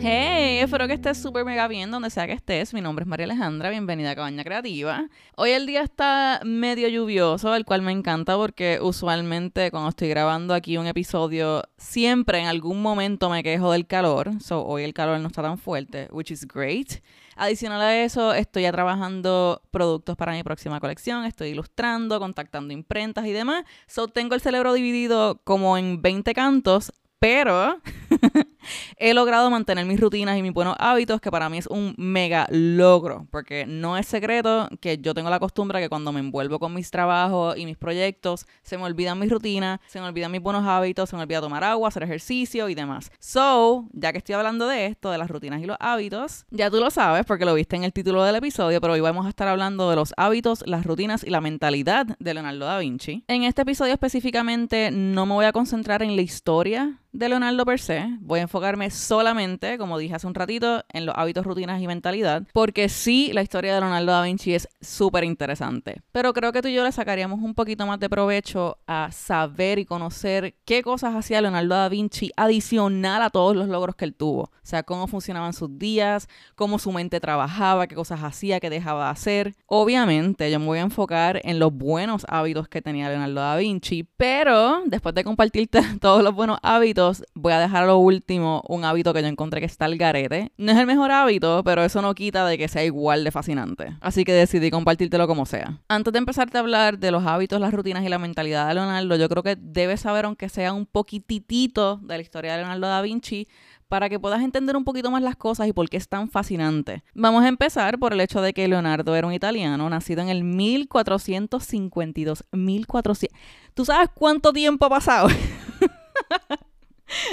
Hey, espero que estés súper mega bien donde sea que estés. Mi nombre es María Alejandra, bienvenida a Cabaña Creativa. Hoy el día está medio lluvioso, el cual me encanta porque usualmente cuando estoy grabando aquí un episodio, siempre en algún momento me quejo del calor. So, hoy el calor no está tan fuerte, which is great. Adicional a eso, estoy ya trabajando productos para mi próxima colección, estoy ilustrando, contactando imprentas y demás. So, tengo el cerebro dividido como en 20 cantos, pero he logrado mantener mis rutinas y mis buenos hábitos, que para mí es un mega logro, porque no es secreto que yo tengo la costumbre que cuando me envuelvo con mis trabajos y mis proyectos, se me olvidan mis rutinas, se me olvidan mis buenos hábitos, se me olvida tomar agua, hacer ejercicio y demás. So, ya que estoy hablando de esto, de las rutinas y los hábitos, ya tú lo sabes porque lo viste en el título del episodio, pero hoy vamos a estar hablando de los hábitos, las rutinas y la mentalidad de Leonardo da Vinci. En este episodio específicamente no me voy a concentrar en la historia de Leonardo per se. Voy a enfocarme solamente, como dije hace un ratito, en los hábitos, rutinas y mentalidad, porque sí, la historia de Leonardo da Vinci es súper interesante. Pero creo que tú y yo le sacaríamos un poquito más de provecho a saber y conocer qué cosas hacía Leonardo da Vinci adicional a todos los logros que él tuvo. O sea, cómo funcionaban sus días, cómo su mente trabajaba, qué cosas hacía, qué dejaba de hacer. Obviamente, yo me voy a enfocar en los buenos hábitos que tenía Leonardo da Vinci, pero después de compartirte todos los buenos hábitos, voy a dejar a lo último un hábito que yo encontré que está al garete. No es el mejor hábito, pero eso no quita de que sea igual de fascinante. Así que decidí compartírtelo como sea. Antes de empezarte a hablar de los hábitos, las rutinas y la mentalidad de Leonardo, yo creo que debes saber, aunque sea un poquitito de la historia de Leonardo da Vinci, para que puedas entender un poquito más las cosas y por qué es tan fascinante. Vamos a empezar por el hecho de que Leonardo era un italiano nacido en el 1452. 1400. ¿Tú sabes cuánto tiempo ha pasado?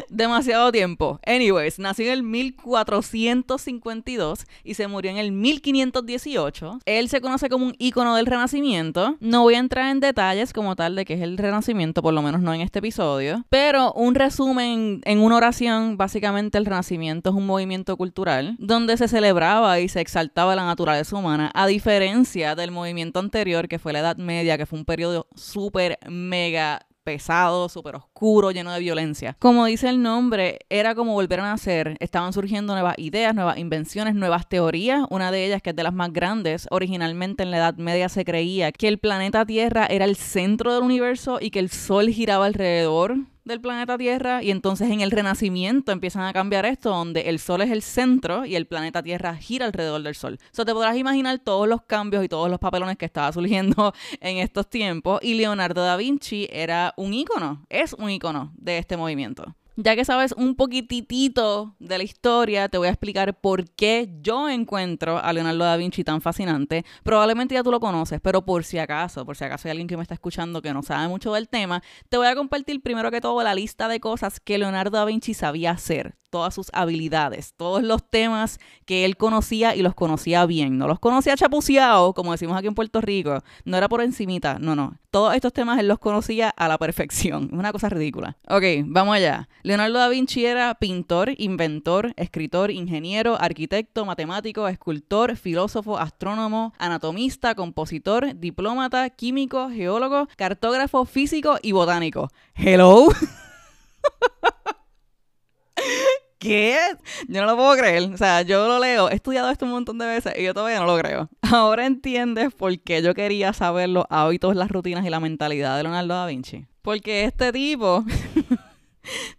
Demasiado tiempo. Anyways, nació en el 1452 y se murió en el 1518. Él se conoce como un ícono del Renacimiento. No voy a entrar en detalles como tal de qué es el Renacimiento, por lo menos no en este episodio, pero un resumen en una oración, básicamente el Renacimiento es un movimiento cultural donde se celebraba y se exaltaba la naturaleza humana, a diferencia del movimiento anterior que fue la Edad Media, que fue un periodo súper mega pesado, súper oscuro, lleno de violencia. Como dice el nombre, era como volver a nacer. Estaban surgiendo nuevas ideas, nuevas invenciones, nuevas teorías. Una de ellas, que es de las más grandes, originalmente en la Edad Media se creía que el planeta Tierra era el centro del universo y que el Sol giraba alrededor del planeta Tierra y entonces en el Renacimiento empiezan a cambiar esto donde el Sol es el centro y el planeta Tierra gira alrededor del Sol. So te podrás imaginar todos los cambios y todos los papelones que estaba surgiendo en estos tiempos y Leonardo da Vinci era un ícono, es un ícono de este movimiento. Ya que sabes un poquitito de la historia, te voy a explicar por qué yo encuentro a Leonardo da Vinci tan fascinante. Probablemente ya tú lo conoces, pero por si acaso, por si acaso hay alguien que me está escuchando que no sabe mucho del tema, te voy a compartir primero que todo la lista de cosas que Leonardo da Vinci sabía hacer, todas sus habilidades, todos los temas que él conocía y los conocía bien. No los conocía chapuceado, como decimos aquí en Puerto Rico, no era por encimita, no, no. Todos estos temas él los conocía a la perfección. Una cosa ridícula. Ok, vamos allá. Leonardo da Vinci era pintor, inventor, escritor, ingeniero, arquitecto, matemático, escultor, filósofo, astrónomo, anatomista, compositor, diplomata, químico, geólogo, cartógrafo, físico y botánico. Hello. ¿Qué? Yo no lo puedo creer. O sea, yo lo leo, he estudiado esto un montón de veces y yo todavía no lo creo. Ahora entiendes por qué yo quería saber los hábitos, las rutinas y la mentalidad de Leonardo da Vinci. Porque este tipo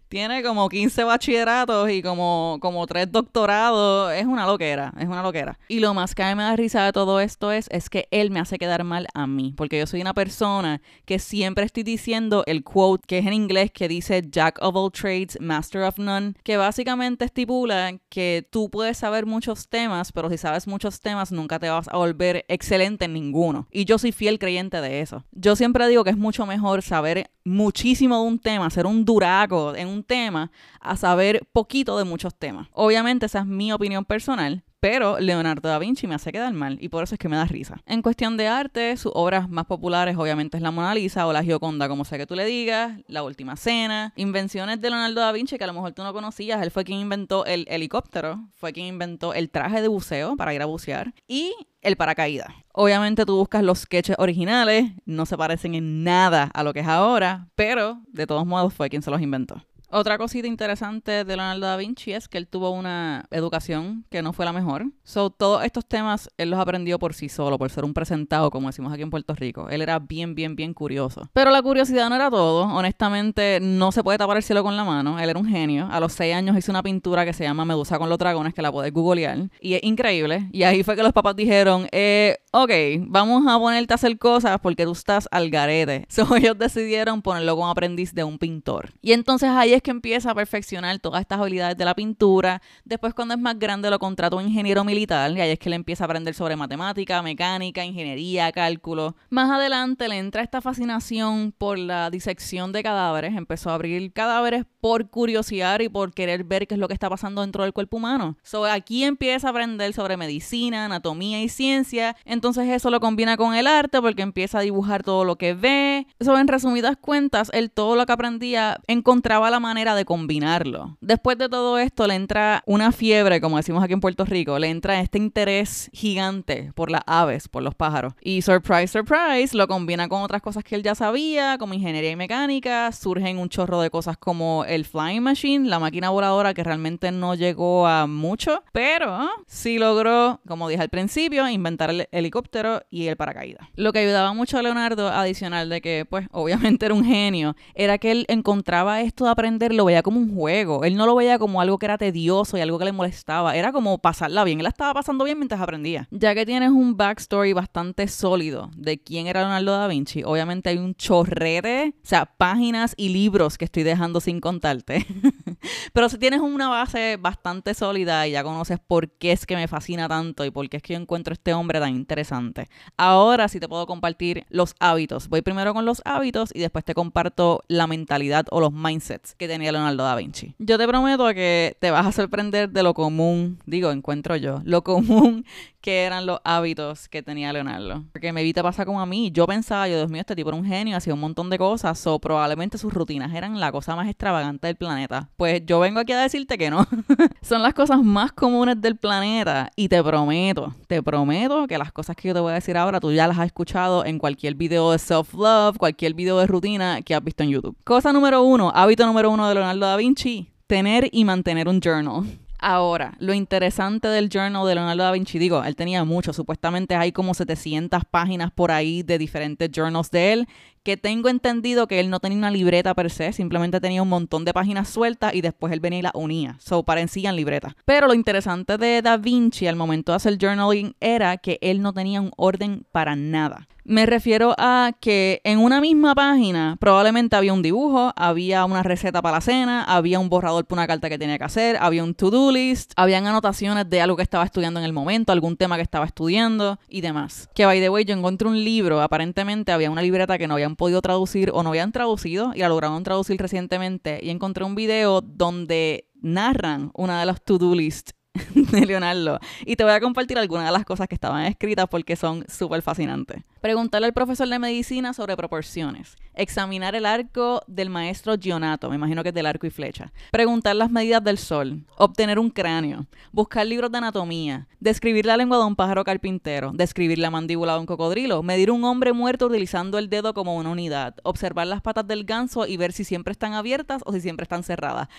tiene como 15 bachilleratos y como, como 3 doctorados. Es una loquera, es una loquera. Y lo más que a mí me da risa de todo esto es, es que él me hace quedar mal a mí. Porque yo soy una persona que siempre estoy diciendo el quote que es en inglés que dice Jack of all trades, master of none. Que básicamente estipula que tú puedes saber muchos temas, pero si sabes muchos temas nunca te vas a volver excelente en ninguno. Y yo soy fiel creyente de eso. Yo siempre digo que es mucho mejor saber muchísimo de un tema, ser un duraco en un tema a saber poquito de muchos temas. Obviamente esa es mi opinión personal, pero Leonardo da Vinci me hace quedar mal y por eso es que me da risa. En cuestión de arte, sus obras más populares obviamente es la Mona Lisa o la Gioconda, como sea que tú le digas, La Última Cena, invenciones de Leonardo da Vinci que a lo mejor tú no conocías, él fue quien inventó el helicóptero, fue quien inventó el traje de buceo para ir a bucear y el paracaídas. Obviamente tú buscas los sketches originales, no se parecen en nada a lo que es ahora, pero de todos modos fue quien se los inventó. Otra cosita interesante de Leonardo da Vinci es que él tuvo una educación que no fue la mejor. So, todos estos temas él los aprendió por sí solo, por ser un presentado, como decimos aquí en Puerto Rico. Él era bien, bien, bien curioso. Pero la curiosidad no era todo. Honestamente, no se puede tapar el cielo con la mano. Él era un genio. A los seis años hizo una pintura que se llama Medusa con los dragones, que la puedes googlear. Y es increíble. Y ahí fue que los papás dijeron, eh, ok, vamos a ponerte a hacer cosas porque tú estás al garete. So, ellos decidieron ponerlo como aprendiz de un pintor. Y entonces ahí es que empieza a perfeccionar todas estas habilidades de la pintura. Después, cuando es más grande, lo contrató un ingeniero militar. Y ahí es que le empieza a aprender sobre matemática, mecánica, ingeniería, cálculo. Más adelante le entra esta fascinación por la disección de cadáveres. Empezó a abrir cadáveres por curiosidad y por querer ver qué es lo que está pasando dentro del cuerpo humano. So, aquí empieza a aprender sobre medicina, anatomía y ciencia. Entonces eso lo combina con el arte porque empieza a dibujar todo lo que ve. So, en resumidas cuentas, él todo lo que aprendía encontraba la manera de combinarlo. Después de todo esto le entra una fiebre, como decimos aquí en Puerto Rico, le entra este interés gigante por las aves, por los pájaros. Y surprise, surprise, lo combina con otras cosas que él ya sabía, como ingeniería y mecánica. Surgen un chorro de cosas como el flying machine, la máquina voladora que realmente no llegó a mucho, pero sí logró, como dije al principio, inventar el helicóptero y el paracaídas. Lo que ayudaba mucho a Leonardo, adicional de que, pues, obviamente era un genio, era que él encontraba esto de lo veía como un juego. Él no lo veía como algo que era tedioso y algo que le molestaba. Era como pasarla bien. Él la estaba pasando bien mientras aprendía. Ya que tienes un backstory bastante sólido de quién era Leonardo da Vinci, obviamente hay un chorrete, o sea, páginas y libros que estoy dejando sin contarte. Pero si tienes una base bastante sólida y ya conoces por qué es que me fascina tanto y por qué es que yo encuentro este hombre tan interesante. Ahora sí te puedo compartir los hábitos. Voy primero con los hábitos y después te comparto la mentalidad o los mindsets que tenía Leonardo da Vinci. Yo te prometo que te vas a sorprender de lo común, digo, encuentro yo, lo común que eran los hábitos que tenía Leonardo. Porque me evita pasar como a mí. Yo pensaba, yo, Dios mío, este tipo era un genio, hacía un montón de cosas, o probablemente sus rutinas eran la cosa más extravagante del planeta. Pues yo vengo aquí a decirte que no. Son las cosas más comunes del planeta y te prometo, te prometo que las cosas que yo te voy a decir ahora tú ya las has escuchado en cualquier video de self-love, cualquier video de rutina que has visto en YouTube. Cosa número uno, hábito número uno de Leonardo da Vinci, tener y mantener un journal. Ahora, lo interesante del journal de Leonardo da Vinci, digo, él tenía mucho, supuestamente hay como 700 páginas por ahí de diferentes journals de él, que tengo entendido que él no tenía una libreta per se, simplemente tenía un montón de páginas sueltas y después él venía y las unía, so parecían libretas. Pero lo interesante de Da Vinci al momento de hacer journaling era que él no tenía un orden para nada. Me refiero a que en una misma página probablemente había un dibujo, había una receta para la cena, había un borrador para una carta que tenía que hacer, había un to-do list, habían anotaciones de algo que estaba estudiando en el momento, algún tema que estaba estudiando y demás. Que by the way, yo encontré un libro, aparentemente había una libreta que no habían podido traducir o no habían traducido y la lograron traducir recientemente. Y encontré un video donde narran una de las to-do list de Leonardo. Y te voy a compartir algunas de las cosas que estaban escritas porque son súper fascinantes. Preguntarle al profesor de medicina sobre proporciones. Examinar el arco del maestro Gionato, me imagino que es del arco y flecha. Preguntar las medidas del sol. Obtener un cráneo. Buscar libros de anatomía. Describir la lengua de un pájaro carpintero. Describir la mandíbula de un cocodrilo. Medir un hombre muerto utilizando el dedo como una unidad. Observar las patas del ganso y ver si siempre están abiertas o si siempre están cerradas.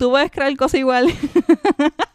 ¿Tú puedes creer cosas igual?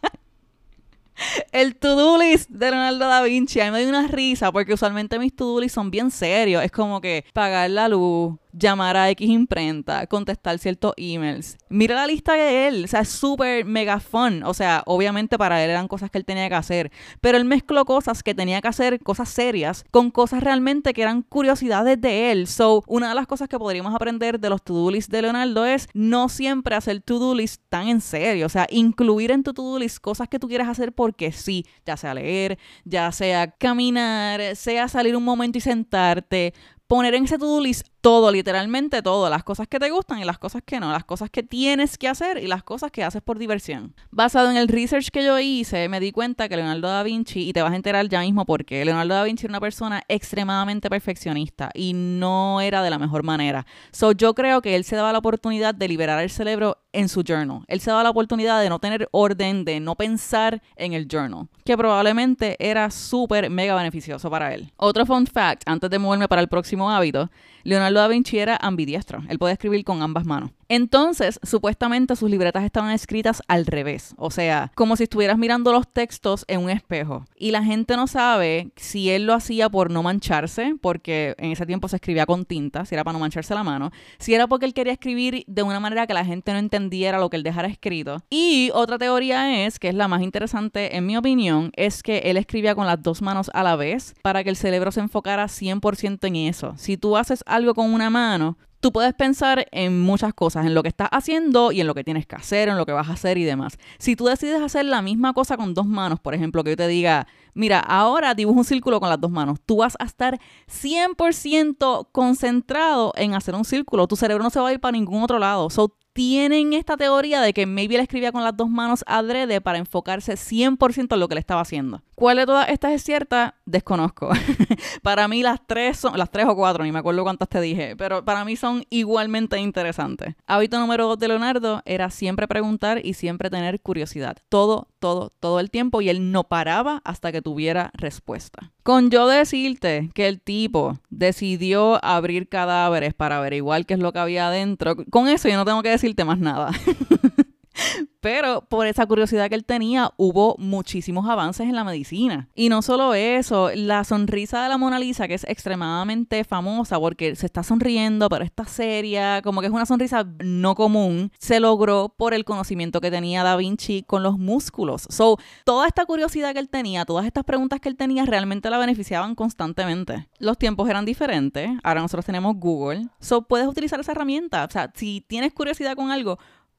El to-do list de Leonardo da Vinci, a mí me dio una risa porque usualmente mis to-do list son bien serios. Es como que pagar la luz, llamar a X imprenta, contestar ciertos emails. Mira la lista de él, o sea, es súper mega fun. O sea, obviamente para él eran cosas que él tenía que hacer, pero él mezcló cosas que tenía que hacer, cosas serias, con cosas realmente que eran curiosidades de él. So, una de las cosas que podríamos aprender de los to-do list de Leonardo es no siempre hacer to-do list tan en serio, o sea, incluir en tu to-do list cosas que tú quieres hacer porque sí, ya sea leer, ya sea caminar, sea salir un momento y sentarte, poner en ese to-do list todo, literalmente todo, las cosas que te gustan y las cosas que no, las cosas que tienes que hacer y las cosas que haces por diversión. Basado en el research que yo hice, me di cuenta que Leonardo da Vinci, y te vas a enterar ya mismo porque Leonardo da Vinci era una persona extremadamente perfeccionista y no era de la mejor manera. So yo creo que él se daba la oportunidad de liberar el cerebro en su journal. Él se daba la oportunidad de no tener orden, de no pensar en el journal, que probablemente era súper mega beneficioso para él. Otro fun fact, antes de moverme para el próximo hábito, Leonardo Leonardo da era ambidiestro. Él podía escribir con ambas manos. Entonces, supuestamente sus libretas estaban escritas al revés, o sea, como si estuvieras mirando los textos en un espejo. Y la gente no sabe si él lo hacía por no mancharse, porque en ese tiempo se escribía con tinta, si era para no mancharse la mano, si era porque él quería escribir de una manera que la gente no entendiera lo que él dejara escrito. Y otra teoría es, que es la más interesante en mi opinión, es que él escribía con las dos manos a la vez para que el cerebro se enfocara 100% en eso. Si tú haces algo con una mano, tú puedes pensar en muchas cosas, en lo que estás haciendo y en lo que tienes que hacer, en lo que vas a hacer y demás. Si tú decides hacer la misma cosa con dos manos, por ejemplo, que yo te diga, mira, ahora dibuja un círculo con las dos manos, tú vas a estar 100% concentrado en hacer un círculo. Tu cerebro no se va a ir para ningún otro lado. So, tienen esta teoría de que maybe él escribía con las dos manos adrede para enfocarse 100% en lo que le estaba haciendo. ¿Cuál de todas estas es cierta? Desconozco. para mí las tres son, las tres o cuatro, ni me acuerdo cuántas te dije, pero para mí son igualmente interesantes. Hábito número dos de Leonardo era siempre preguntar y siempre tener curiosidad. Todo, todo, todo el tiempo y él no paraba hasta que tuviera respuesta. Con yo decirte que el tipo decidió abrir cadáveres para averiguar qué es lo que había adentro, con eso yo no tengo que decirte más nada. Pero por esa curiosidad que él tenía, hubo muchísimos avances en la medicina. Y no solo eso, la sonrisa de la Mona Lisa, que es extremadamente famosa porque se está sonriendo, pero está seria, como que es una sonrisa no común, se logró por el conocimiento que tenía Da Vinci con los músculos. So, toda esta curiosidad que él tenía, todas estas preguntas que él tenía, realmente la beneficiaban constantemente. Los tiempos eran diferentes, ahora nosotros tenemos Google. So, puedes utilizar esa herramienta. O sea, si tienes curiosidad con algo,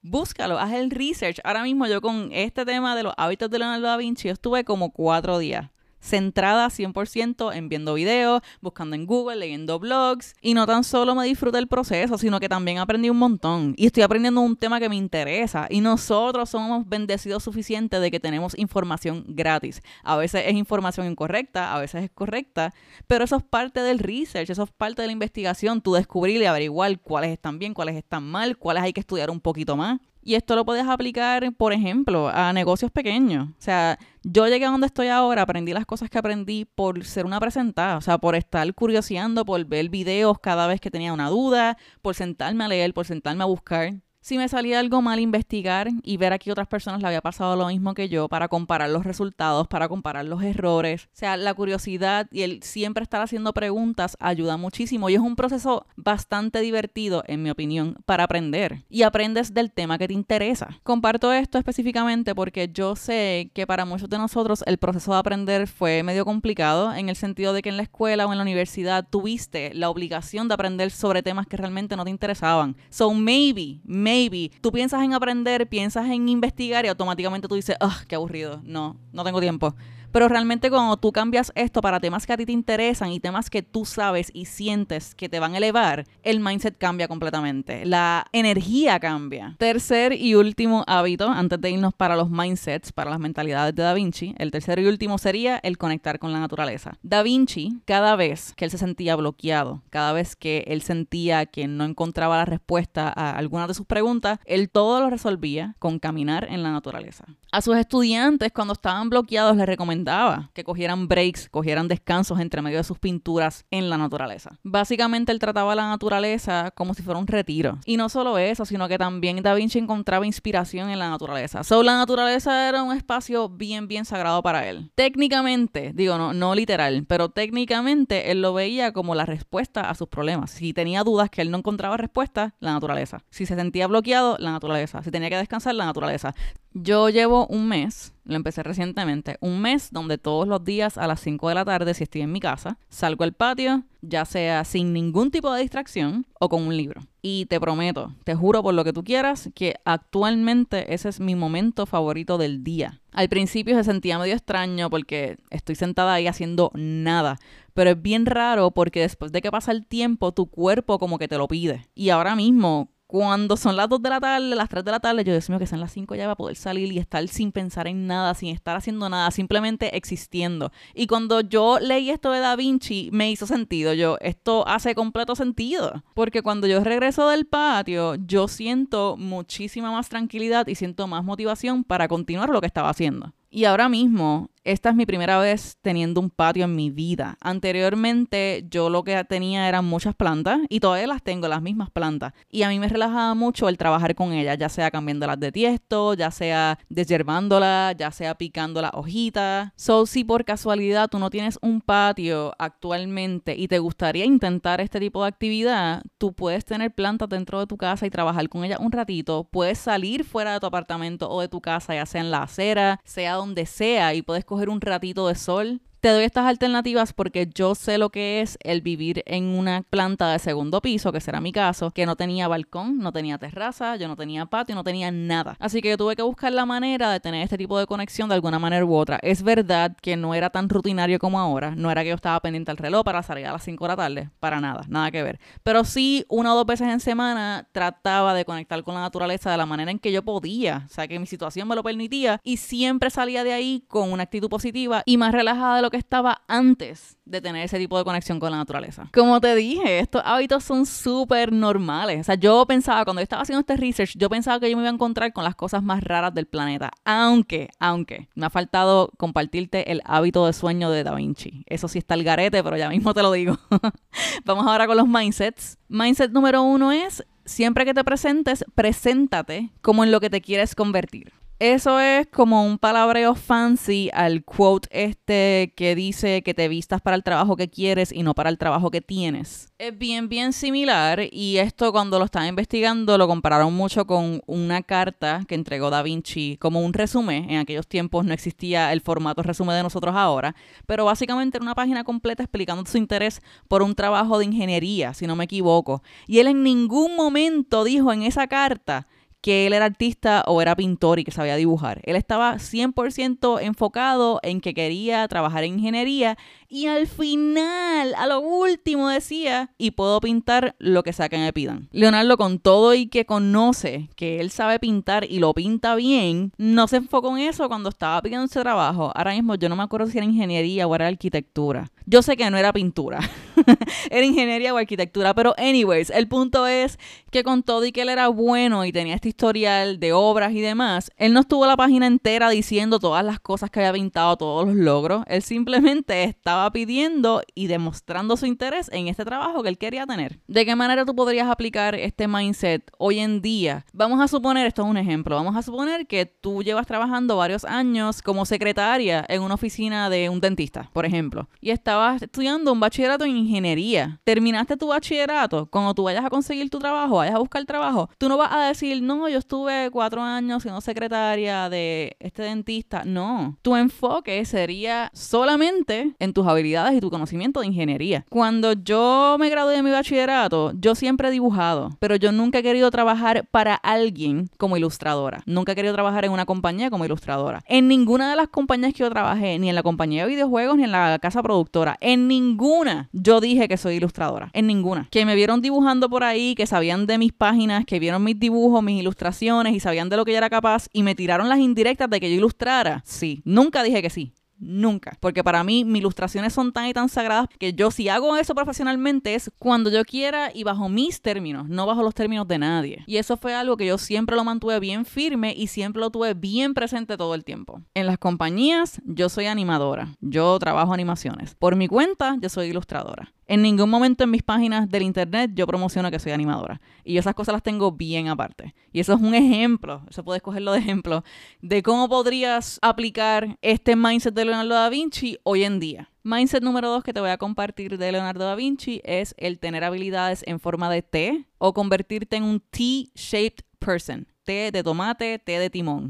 búscalo, haz el research. Ahora mismo yo con este tema de los hábitos de Leonardo da Vinci, estuve como cuatro días centrada 100% en viendo videos, buscando en Google, leyendo blogs. Y no tan solo me disfruté el proceso, sino que también aprendí un montón. Y estoy aprendiendo un tema que me interesa. Y nosotros somos bendecidos suficiente de que tenemos información gratis. A veces es información incorrecta, a veces es correcta, pero eso es parte del research, eso es parte de la investigación. Tú descubrir y averiguar cuáles están bien, cuáles están mal, cuáles hay que estudiar un poquito más. Y esto lo puedes aplicar, por ejemplo, a negocios pequeños. O sea, yo llegué a donde estoy ahora, aprendí las cosas que aprendí por ser una presentada, o sea, por estar curioseando, por ver videos cada vez que tenía una duda, por sentarme a leer, por sentarme a buscar si me salía algo mal, investigar y ver a qué otras personas le había pasado lo mismo que yo para comparar los resultados, para comparar los errores. O sea, la curiosidad y el siempre estar haciendo preguntas ayuda muchísimo y es un proceso bastante divertido, en mi opinión, para aprender. Y aprendes del tema que te interesa. Comparto esto específicamente porque yo sé que para muchos de nosotros el proceso de aprender fue medio complicado en el sentido de que en la escuela o en la universidad tuviste la obligación de aprender sobre temas que realmente no te interesaban. So maybe, maybe tú piensas en aprender, piensas en investigar y automáticamente tú dices, ah, qué aburrido, no, no tengo tiempo. Pero realmente cuando tú cambias esto para temas que a ti te interesan y temas que tú sabes y sientes que te van a elevar, el mindset cambia completamente. La energía cambia. Tercer y último hábito, antes de irnos para los mindsets, para las mentalidades de Da Vinci, el tercer y último sería el conectar con la naturaleza. Da Vinci, cada vez que él se sentía bloqueado, cada vez que él sentía que no encontraba la respuesta a algunas de sus preguntas, él todo lo resolvía con caminar en la naturaleza. A sus estudiantes, cuando estaban bloqueados, les recomendaba que cogieran breaks, cogieran descansos entre medio de sus pinturas en la naturaleza. Básicamente, él trataba la naturaleza como si fuera un retiro. Y no solo eso, sino que también Da Vinci encontraba inspiración en la naturaleza. So, la naturaleza era un espacio bien, bien sagrado para él. Técnicamente, digo, no, no literal, pero técnicamente él lo veía como la respuesta a sus problemas. Si tenía dudas que él no encontraba respuesta, la naturaleza. Si se sentía bloqueado, la naturaleza. Si tenía que descansar, la naturaleza. Yo llevo un mes, lo empecé recientemente, un mes donde todos los días a las 5 de la tarde, si estoy en mi casa, salgo al patio, ya sea sin ningún tipo de distracción o con un libro. Y te prometo, te juro por lo que tú quieras, que actualmente ese es mi momento favorito del día. Al principio se sentía medio extraño porque estoy sentada ahí haciendo nada, pero es bien raro porque después de que pasa el tiempo, tu cuerpo como que te lo pide. Y ahora mismo, cuando son las 2 de la tarde, las 3 de la tarde, yo decía que sean las 5 ya para poder salir y estar sin pensar en nada, sin estar haciendo nada, simplemente existiendo. Y cuando yo leí esto de Da Vinci, me hizo sentido. Yo, esto hace completo sentido. Porque cuando yo regreso del patio, yo siento muchísima más tranquilidad y siento más motivación para continuar lo que estaba haciendo. Y ahora mismo esta es mi primera vez teniendo un patio en mi vida. Anteriormente yo lo que tenía eran muchas plantas y todavía las tengo, las mismas plantas. Y a mí me relajaba mucho el trabajar con ellas, ya sea cambiándolas de tiesto, ya sea desyerbándolas, ya sea picando las hojitas. So, si por casualidad tú no tienes un patio actualmente y te gustaría intentar este tipo de actividad, tú puedes tener plantas dentro de tu casa y trabajar con ellas un ratito. Puedes salir fuera de tu apartamento o de tu casa, ya sea en la acera, sea donde sea, y puedes coger un ratito de sol te doy estas alternativas porque yo sé lo que es el vivir en una planta de segundo piso, que será mi caso, que no tenía balcón, no tenía terraza, yo no tenía patio, no tenía nada. Así que yo tuve que buscar la manera de tener este tipo de conexión de alguna manera u otra. Es verdad que no era tan rutinario como ahora, no era que yo estaba pendiente al reloj para salir a las 5 de la tarde, para nada, nada que ver. Pero sí, una o dos veces en semana trataba de conectar con la naturaleza de la manera en que yo podía, o sea, que mi situación me lo permitía y siempre salía de ahí con una actitud positiva y más relajada de lo que estaba antes de tener ese tipo de conexión con la naturaleza. Como te dije, estos hábitos son súper normales. O sea, yo pensaba, cuando yo estaba haciendo este research, yo pensaba que yo me iba a encontrar con las cosas más raras del planeta. Aunque, aunque, me ha faltado compartirte el hábito de sueño de Da Vinci. Eso sí está el garete, pero ya mismo te lo digo. Vamos ahora con los mindsets. Mindset número uno es, siempre que te presentes, preséntate como en lo que te quieres convertir. Eso es como un palabreo fancy al quote este que dice que te vistas para el trabajo que quieres y no para el trabajo que tienes. Es bien, bien similar y esto cuando lo estaba investigando lo compararon mucho con una carta que entregó Da Vinci como un resumen. En aquellos tiempos no existía el formato resumen de nosotros ahora, pero básicamente era una página completa explicando su interés por un trabajo de ingeniería, si no me equivoco. Y él en ningún momento dijo en esa carta que él era artista o era pintor y que sabía dibujar. Él estaba 100% enfocado en que quería trabajar en ingeniería y al final, a lo último decía, y puedo pintar lo que sea que me pidan. Leonardo con todo y que conoce que él sabe pintar y lo pinta bien, no se enfocó en eso cuando estaba pidiendo ese trabajo. Ahora mismo yo no me acuerdo si era ingeniería o era arquitectura. Yo sé que no era pintura, era ingeniería o arquitectura, pero anyways, el punto es que con todo y que él era bueno y tenía este historial de obras y demás, él no estuvo la página entera diciendo todas las cosas que había pintado, todos los logros, él simplemente estaba pidiendo y demostrando su interés en este trabajo que él quería tener. ¿De qué manera tú podrías aplicar este mindset hoy en día? Vamos a suponer, esto es un ejemplo, vamos a suponer que tú llevas trabajando varios años como secretaria en una oficina de un dentista, por ejemplo, y estabas estudiando un bachillerato en ingeniería, terminaste tu bachillerato, cuando tú vayas a conseguir tu trabajo, vayas a buscar trabajo, tú no vas a decir, no, yo estuve cuatro años siendo secretaria de este dentista. No, tu enfoque sería solamente en tus habilidades y tu conocimiento de ingeniería. Cuando yo me gradué de mi bachillerato, yo siempre he dibujado, pero yo nunca he querido trabajar para alguien como ilustradora. Nunca he querido trabajar en una compañía como ilustradora. En ninguna de las compañías que yo trabajé, ni en la compañía de videojuegos, ni en la casa productora, en ninguna yo dije que soy ilustradora. En ninguna. Que me vieron dibujando por ahí, que sabían de mis páginas, que vieron mis dibujos, mis ilustraciones y sabían de lo que yo era capaz y me tiraron las indirectas de que yo ilustrara. Sí. Nunca dije que sí. Nunca. Porque para mí mis ilustraciones son tan y tan sagradas que yo si hago eso profesionalmente es cuando yo quiera y bajo mis términos, no bajo los términos de nadie. Y eso fue algo que yo siempre lo mantuve bien firme y siempre lo tuve bien presente todo el tiempo. En las compañías yo soy animadora, yo trabajo animaciones. Por mi cuenta yo soy ilustradora. En ningún momento en mis páginas del internet yo promociono que soy animadora. Y esas cosas las tengo bien aparte. Y eso es un ejemplo, eso puedes cogerlo de ejemplo, de cómo podrías aplicar este mindset de Leonardo da Vinci hoy en día. Mindset número dos que te voy a compartir de Leonardo da Vinci es el tener habilidades en forma de T o convertirte en un T-shaped person té de tomate, té de timón.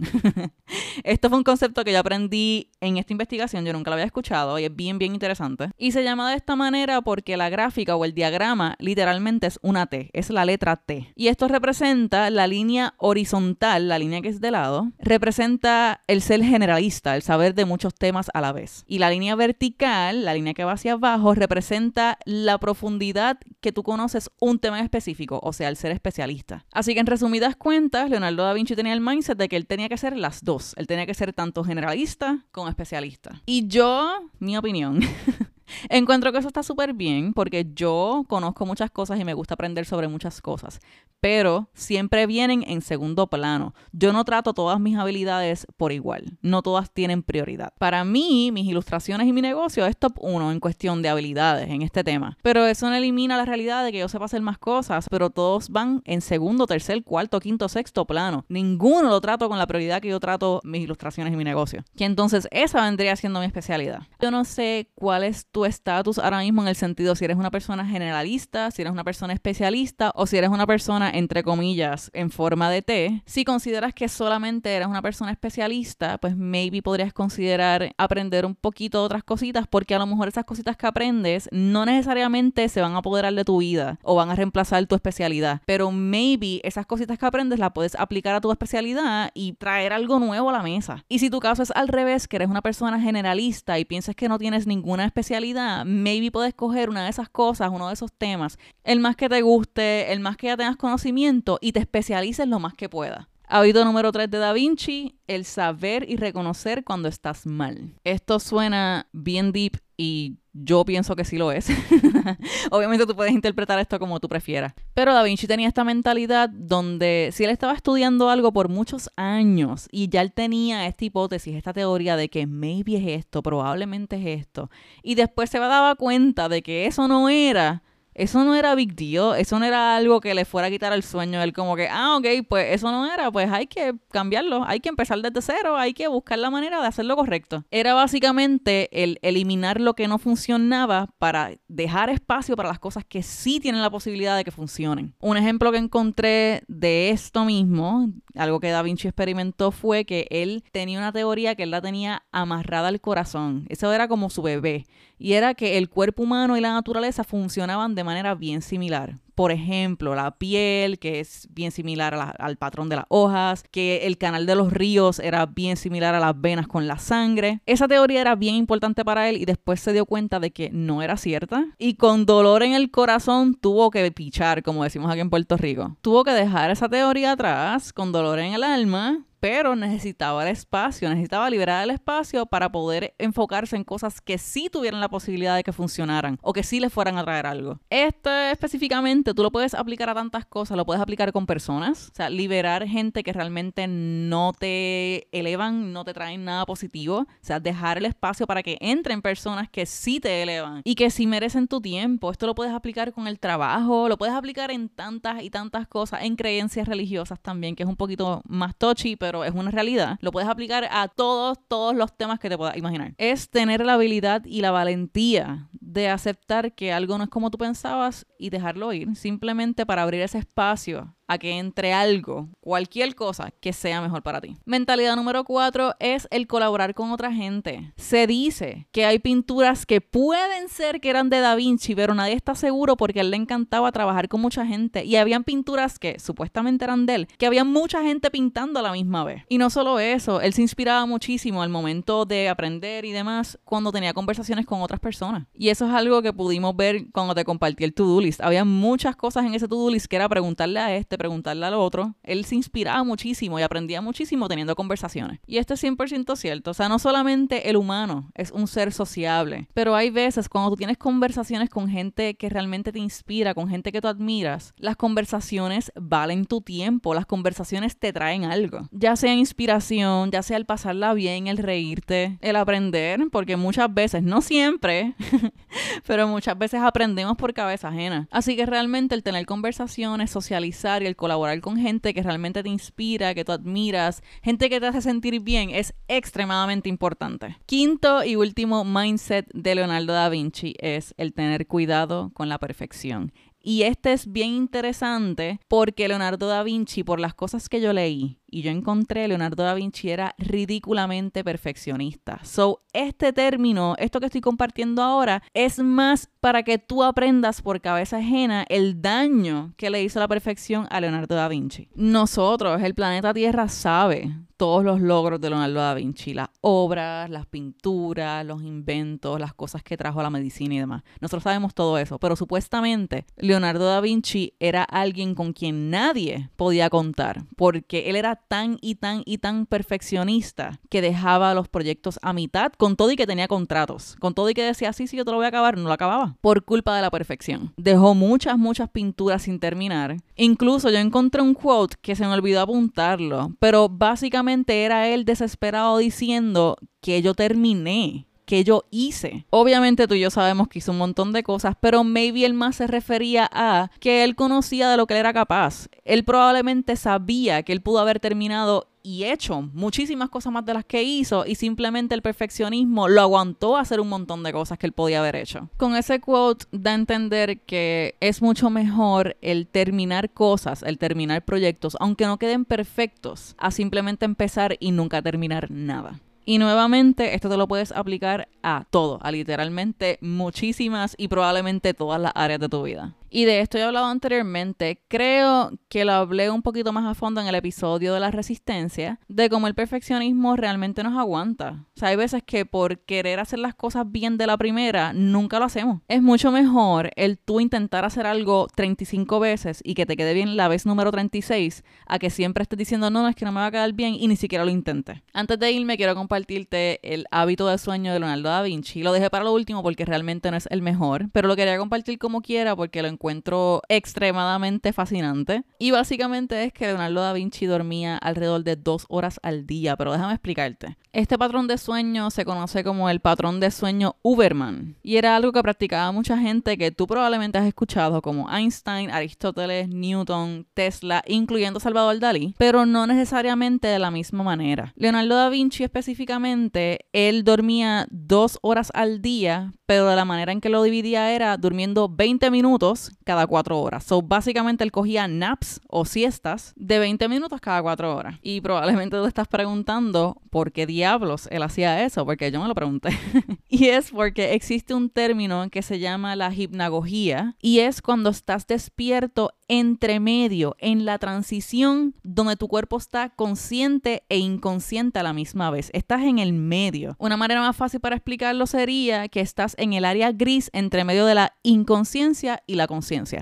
Esto fue un concepto que yo aprendí en esta investigación, yo nunca lo había escuchado y es bien, bien interesante. Y se llama de esta manera porque la gráfica o el diagrama literalmente es una T, es la letra T. Y esto representa la línea horizontal, la línea que es de lado, representa el ser generalista, el saber de muchos temas a la vez. Y la línea vertical, la línea que va hacia abajo, representa la profundidad que tú conoces un tema específico, o sea, el ser especialista. Así que en resumidas cuentas, Leonardo Leonardo da Vinci tenía el mindset de que él tenía que ser las dos. Él tenía que ser tanto generalista como especialista. Y yo, mi opinión, Encuentro que eso está súper bien porque yo conozco muchas cosas y me gusta aprender sobre muchas cosas, pero siempre vienen en segundo plano. Yo no trato todas mis habilidades por igual, no todas tienen prioridad. Para mí, mis ilustraciones y mi negocio es top uno en cuestión de habilidades en este tema, pero eso no elimina la realidad de que yo sepa hacer más cosas, pero todos van en segundo, tercer, cuarto, quinto, sexto plano. Ninguno lo trato con la prioridad que yo trato mis ilustraciones y mi negocio. Que entonces esa vendría siendo mi especialidad. Yo no sé cuál es tu estatus ahora mismo en el sentido si eres una persona generalista, si eres una persona especialista o si eres una persona, entre comillas, en forma de T. Si consideras que solamente eres una persona especialista, pues maybe podrías considerar aprender un poquito de otras cositas porque a lo mejor esas cositas que aprendes no necesariamente se van a apoderar de tu vida o van a reemplazar tu especialidad, pero maybe esas cositas que aprendes las puedes aplicar a tu especialidad y traer algo nuevo a la mesa. Y si tu caso es al revés, que eres una persona generalista y piensas que no tienes ninguna especialidad, maybe puedes coger una de esas cosas, uno de esos temas, el más que te guste, el más que ya tengas conocimiento y te especialices lo más que puedas. Hábito número 3 de Da Vinci, el saber y reconocer cuando estás mal. Esto suena bien deep y yo pienso que sí lo es. Obviamente tú puedes interpretar esto como tú prefieras. Pero Da Vinci tenía esta mentalidad donde si él estaba estudiando algo por muchos años y ya él tenía esta hipótesis, esta teoría de que maybe es esto, probablemente es esto, y después se daba cuenta de que eso no era, eso no era big deal, eso no era algo que le fuera a quitar el sueño. Él como que, ah, ok, pues eso no era, pues hay que cambiarlo, hay que empezar desde cero, hay que buscar la manera de hacerlo correcto. Era básicamente el eliminar lo que no funcionaba para dejar espacio para las cosas que sí tienen la posibilidad de que funcionen. Un ejemplo que encontré de esto mismo, algo que Da Vinci experimentó fue que él tenía una teoría que él la tenía amarrada al corazón. Eso era como su bebé. Y era que el cuerpo humano y la naturaleza funcionaban de manera bien similar. Por ejemplo, la piel, que es bien similar al patrón de las hojas, que el canal de los ríos era bien similar a las venas con la sangre. Esa teoría era bien importante para él y después se dio cuenta de que no era cierta. Y con dolor en el corazón tuvo que pichar, como decimos aquí en Puerto Rico. Tuvo que dejar esa teoría atrás, con dolor en el alma, pero necesitaba el espacio, necesitaba liberar el espacio para poder enfocarse en cosas que sí tuvieran la posibilidad de que funcionaran o que sí le fueran a traer algo. Esto específicamente tú lo puedes aplicar a tantas cosas, lo puedes aplicar con personas, o sea, liberar gente que realmente no te elevan, no te traen nada positivo, o sea, dejar el espacio para que entren personas que sí te elevan y que sí merecen tu tiempo. Esto lo puedes aplicar con el trabajo, lo puedes aplicar en tantas y tantas cosas, en creencias religiosas también, que es un poquito más touchy, pero pero es una realidad, lo puedes aplicar a todos, todos los temas que te puedas imaginar. Es tener la habilidad y la valentía de aceptar que algo no es como tú pensabas y dejarlo ir, simplemente para abrir ese espacio a que entre algo, cualquier cosa que sea mejor para ti. Mentalidad número cuatro es el colaborar con otra gente. Se dice que hay pinturas que pueden ser que eran de Da Vinci, pero nadie está seguro porque a él le encantaba trabajar con mucha gente. Y habían pinturas que supuestamente eran de él, que había mucha gente pintando a la misma vez. Y no solo eso, él se inspiraba muchísimo al momento de aprender y demás cuando tenía conversaciones con otras personas. Eso es algo que pudimos ver cuando te compartí el to-do list. Había muchas cosas en ese to-do list que era preguntarle a este, preguntarle al otro. Él se inspiraba muchísimo y aprendía muchísimo teniendo conversaciones. Y esto es 100% cierto. O sea, no solamente el humano es un ser sociable, pero hay veces cuando tú tienes conversaciones con gente que realmente te inspira, con gente que tú admiras, las conversaciones valen tu tiempo, las conversaciones te traen algo. Ya sea inspiración, ya sea el pasarla bien, el reírte, el aprender, porque muchas veces, no siempre, pero muchas veces aprendemos por cabeza ajena. Así que realmente el tener conversaciones, socializar y el colaborar con gente que realmente te inspira, que tú admiras, gente que te hace sentir bien, es extremadamente importante. Quinto y último mindset de Leonardo da Vinci es el tener cuidado con la perfección. Y este es bien interesante porque Leonardo da Vinci, por las cosas que yo leí, y yo encontré Leonardo da Vinci era ridículamente perfeccionista. So, este término, esto que estoy compartiendo ahora, es más para que tú aprendas por cabeza ajena el daño que le hizo la perfección a Leonardo da Vinci. Nosotros, el planeta Tierra, sabe todos los logros de Leonardo da Vinci, las obras, las pinturas, los inventos, las cosas que trajo a la medicina y demás. Nosotros sabemos todo eso, pero supuestamente Leonardo da Vinci era alguien con quien nadie podía contar, porque él era tan y tan y tan perfeccionista que dejaba los proyectos a mitad con todo y que tenía contratos. Con todo y que decía, sí, sí, yo te lo voy a acabar, no lo acababa. Por culpa de la perfección. Dejó muchas, muchas pinturas sin terminar. Incluso yo encontré un quote que se me olvidó apuntarlo, pero básicamente era él desesperado diciendo que yo terminé que yo hice. Obviamente tú y yo sabemos que hizo un montón de cosas, pero maybe él más se refería a que él conocía de lo que él era capaz. Él probablemente sabía que él pudo haber terminado y hecho muchísimas cosas más de las que hizo y simplemente el perfeccionismo lo aguantó a hacer un montón de cosas que él podía haber hecho. Con ese quote da a entender que es mucho mejor el terminar cosas, el terminar proyectos, aunque no queden perfectos, a simplemente empezar y nunca terminar nada. Y nuevamente, esto te lo puedes aplicar a todo, a literalmente muchísimas y probablemente todas las áreas de tu vida. Y de esto he hablado anteriormente. Creo que lo hablé un poquito más a fondo en el episodio de la resistencia, de cómo el perfeccionismo realmente nos aguanta. O sea, hay veces que por querer hacer las cosas bien de la primera, nunca lo hacemos. Es mucho mejor el tú intentar hacer algo 35 veces y que te quede bien la vez número 36, a que siempre estés diciendo, no, no, es que no me va a quedar bien y ni siquiera lo intentes. Antes de irme, quiero compartirte el hábito de sueño de Leonardo da Vinci. Lo dejé para lo último porque realmente no es el mejor, pero lo quería compartir como quiera porque lo encuentro extremadamente fascinante. Y básicamente es que Leonardo da Vinci dormía alrededor de dos horas al día, pero déjame explicarte. Este patrón de sueño se conoce como el patrón de sueño Uberman y era algo que practicaba mucha gente que tú probablemente has escuchado como Einstein, Aristóteles, Newton, Tesla, incluyendo Salvador Dalí, pero no necesariamente de la misma manera. Leonardo da Vinci específicamente, él dormía dos horas al día, pero de la manera en que lo dividía era durmiendo 20 minutos cada cuatro horas. So, básicamente él cogía naps o siestas de 20 minutos cada cuatro horas. Y probablemente te estás preguntando por qué diablos él hacía eso, porque yo me lo pregunté. y es porque existe un término que se llama la hipnagogía y es cuando estás despierto entre medio, en la transición donde tu cuerpo está consciente e inconsciente a la misma vez. Estás en el medio. Una manera más fácil para explicarlo sería que estás en el área gris entre medio de la inconsciencia y la conciencia.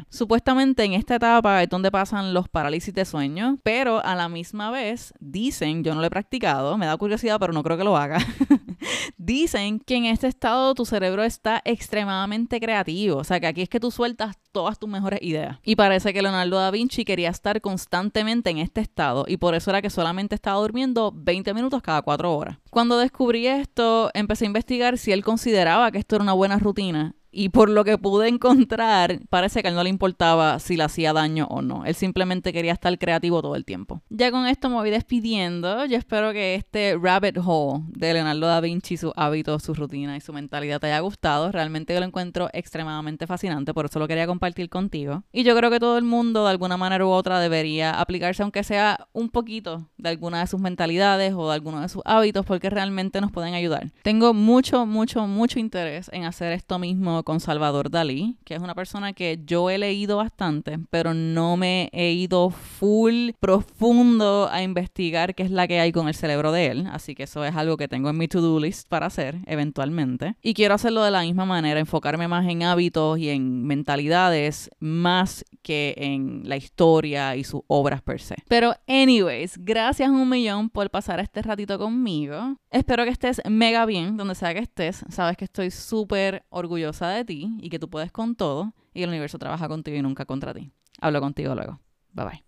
Supuestamente en esta etapa es donde pasan los parálisis de sueño, pero a la misma vez dicen, yo no lo he practicado, me da curiosidad, pero no creo que lo haga. dicen que en este estado tu cerebro está extremadamente creativo, o sea que aquí es que tú sueltas todas tus mejores ideas. Y parece que Leonardo da Vinci quería estar constantemente en este estado y por eso era que solamente estaba durmiendo 20 minutos cada 4 horas. Cuando descubrí esto, empecé a investigar si él consideraba que esto era una buena rutina y por lo que pude encontrar, parece que a él no le importaba si le hacía daño o no. Él simplemente quería estar creativo todo el tiempo. Ya con esto me voy despidiendo. Yo espero que este rabbit hole de Leonardo da Vinci, su hábito, su rutina y su mentalidad te haya gustado. Realmente yo lo encuentro extremadamente fascinante, por eso lo quería compartir contigo. Y yo creo que todo el mundo, de alguna manera u otra, debería aplicarse, aunque sea un poquito, de alguna de sus mentalidades o de alguno de sus hábitos, porque realmente nos pueden ayudar. Tengo mucho, mucho, mucho interés en hacer esto mismo con Salvador Dalí, que es una persona que yo he leído bastante, pero no me he ido full profundo a investigar qué es la que hay con el cerebro de él. Así que eso es algo que tengo en mi to-do list para hacer eventualmente. Y quiero hacerlo de la misma manera, enfocarme más en hábitos y en mentalidades, más que en la historia y sus obras per se. Pero, anyways, gracias un millón por pasar este ratito conmigo. Espero que estés mega bien donde sea que estés. Sabes que estoy súper orgullosa de ti y que tú puedes con todo y el universo trabaja contigo y nunca contra ti. Hablo contigo luego. Bye bye.